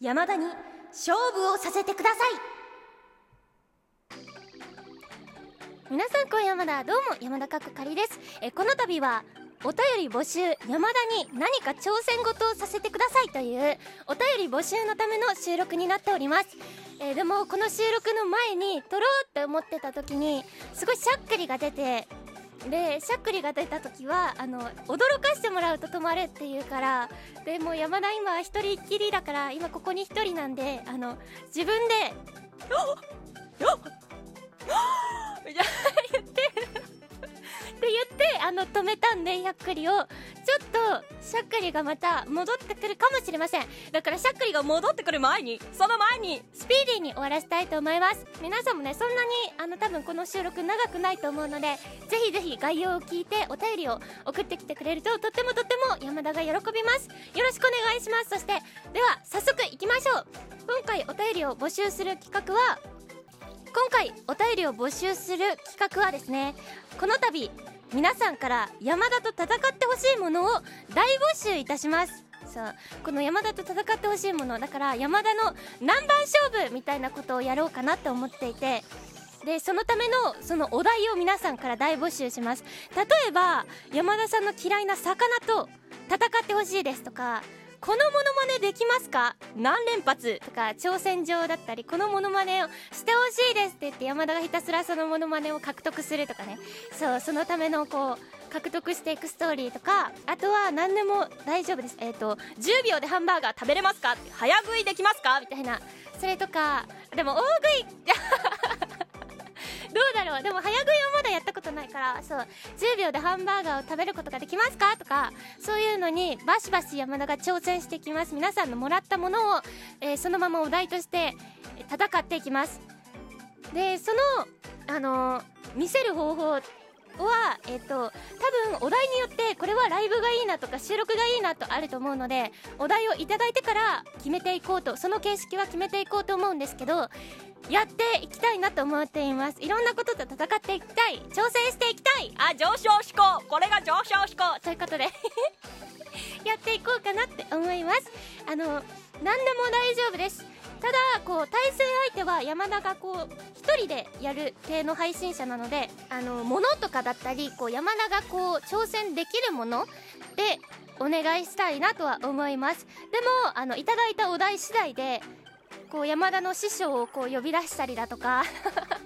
山田に勝負をさせてください。皆さん今夜まだどうも山田かくかりです。えこの度はお便り募集山田に何か挑戦事をさせてくださいというお便り募集のための収録になっております、えーでもこの収録の前に撮ろうって思ってた時にすごいしゃっくりが出てでしゃっくりが出た時はあの驚かしてもらうと止まるっていうからでも山田今一人っきりだから今ここに一人なんであの自分で「よっよっみたいな言ってって言ってあの止めたんでしゃっくりを。ちょっとしゃっくりがまた戻ってくるかもしれません。だからしゃっくりが戻ってくる前にその前にスピーディーに終わらせたいと思います。皆さんもねそんなにあの多分この収録長くないと思うのでぜひぜひ概要を聞いてお便りを送ってきてくれるととってもとっても山田が喜びます。よろしくお願いします。そしてでは早速いきましょう。今回お便りを募集する企画は今回お便りを募集する企画はですねこの度皆さんから山田と戦ってほしいものを大募集いたします。そうこの山田と戦ってほしいものだから山田の何番勝負みたいなことをやろうかなと思っていてでそのためのそのお題を皆さんから大募集します。例えば山田さんの嫌いな魚と戦ってほしいですとかこのモノマネできますか？何連発？とか挑戦状だったりこのモノマネをしてほしいですって言って山田がひたすらそのモノマネを獲得するとかね。そうそのためのこう獲得していくストーリーとかあとは何でも大丈夫です。えっ、と10秒でハンバーガー食べれますか？早食いできますか？みたいな。それとかでも大食いどうだろう。でも早食いはまだやったことないからそう10秒でハンバーガーを食べることができますか？とかそういうのにバシバシ山田が挑戦してきます。皆さんのもらったものを、えーそのままお題として戦っていきます。でそのあのー見せる方法はえっ、と多分お題によってこれはライブがいいなとか収録がいいなとあると思うのでお題をいただいてから決めていこうとその形式は決めていこうと思うんですけどやっていきたいなと思っています。いろんなことと戦っていきたい。挑戦していきたい。あ上昇志向。これが上昇志向。ということで。やっていこうかなって思います。あの何でも大丈夫です。ただこう対戦相手は山田がこう1人でやる系の配信者なのであの物とかだったりこう山田がこう挑戦できるものでお願いしたいなとは思います。でもあのいただいたお題次第でこう山田の師匠をこう呼び出したりだとか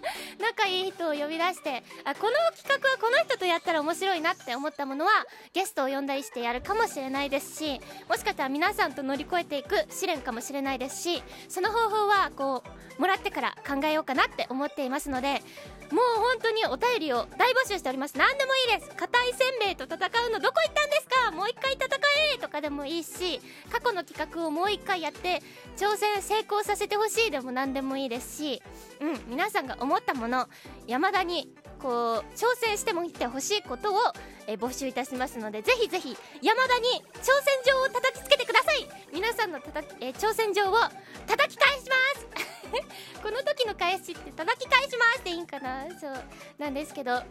仲いい人を呼び出してあこの企画はこの人とやったら面白いなって思ったものはゲストを呼んだりしてやるかもしれないですしもしかしたら皆さんと乗り越えていく試練かもしれないですしその方法はこうもらってから考えようかなって思っていますのでもう本当にお便りを大募集しております。何でもいいです。硬いいいし過去の企画をもう一回やって挑戦成功させてほしいでも何でもいいですしうん皆さんが思ったもの山田にこう挑戦してもいってほしいことを、え募集いたしますのでぜひぜひ山田に挑戦状を叩きつけてください。皆さんのたたき、え挑戦状を叩き返します。この時の返しって叩き返しますでいいんかな？そうなんですけどよ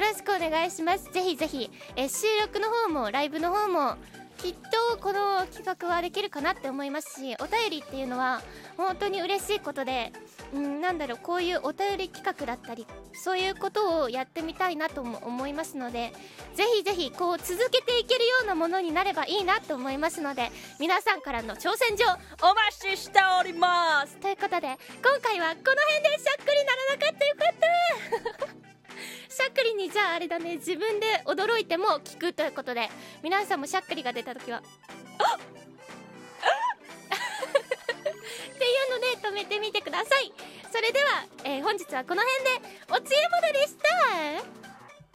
ろしくお願いします。ぜひぜひ、え収録の方もライブの方もきっとこの企画はできるかなって思いますしお便りっていうのは本当に嬉しいことでうんなんだろうこういうお便り企画だったりそういうことをやってみたいなとも思いますのでぜひぜひこう続けていけるようなものになればいいなと思いますので皆さんからの挑戦状お待ちしております。ということで今回はこの辺でしゃっくりならなかったよかった。じゃああれだね。自分で驚いても聞くということで。皆さんもしゃっくりが出た時はあっ！っていうので止めてみてください。それでは、えー本日はこの辺でおつゆものでした。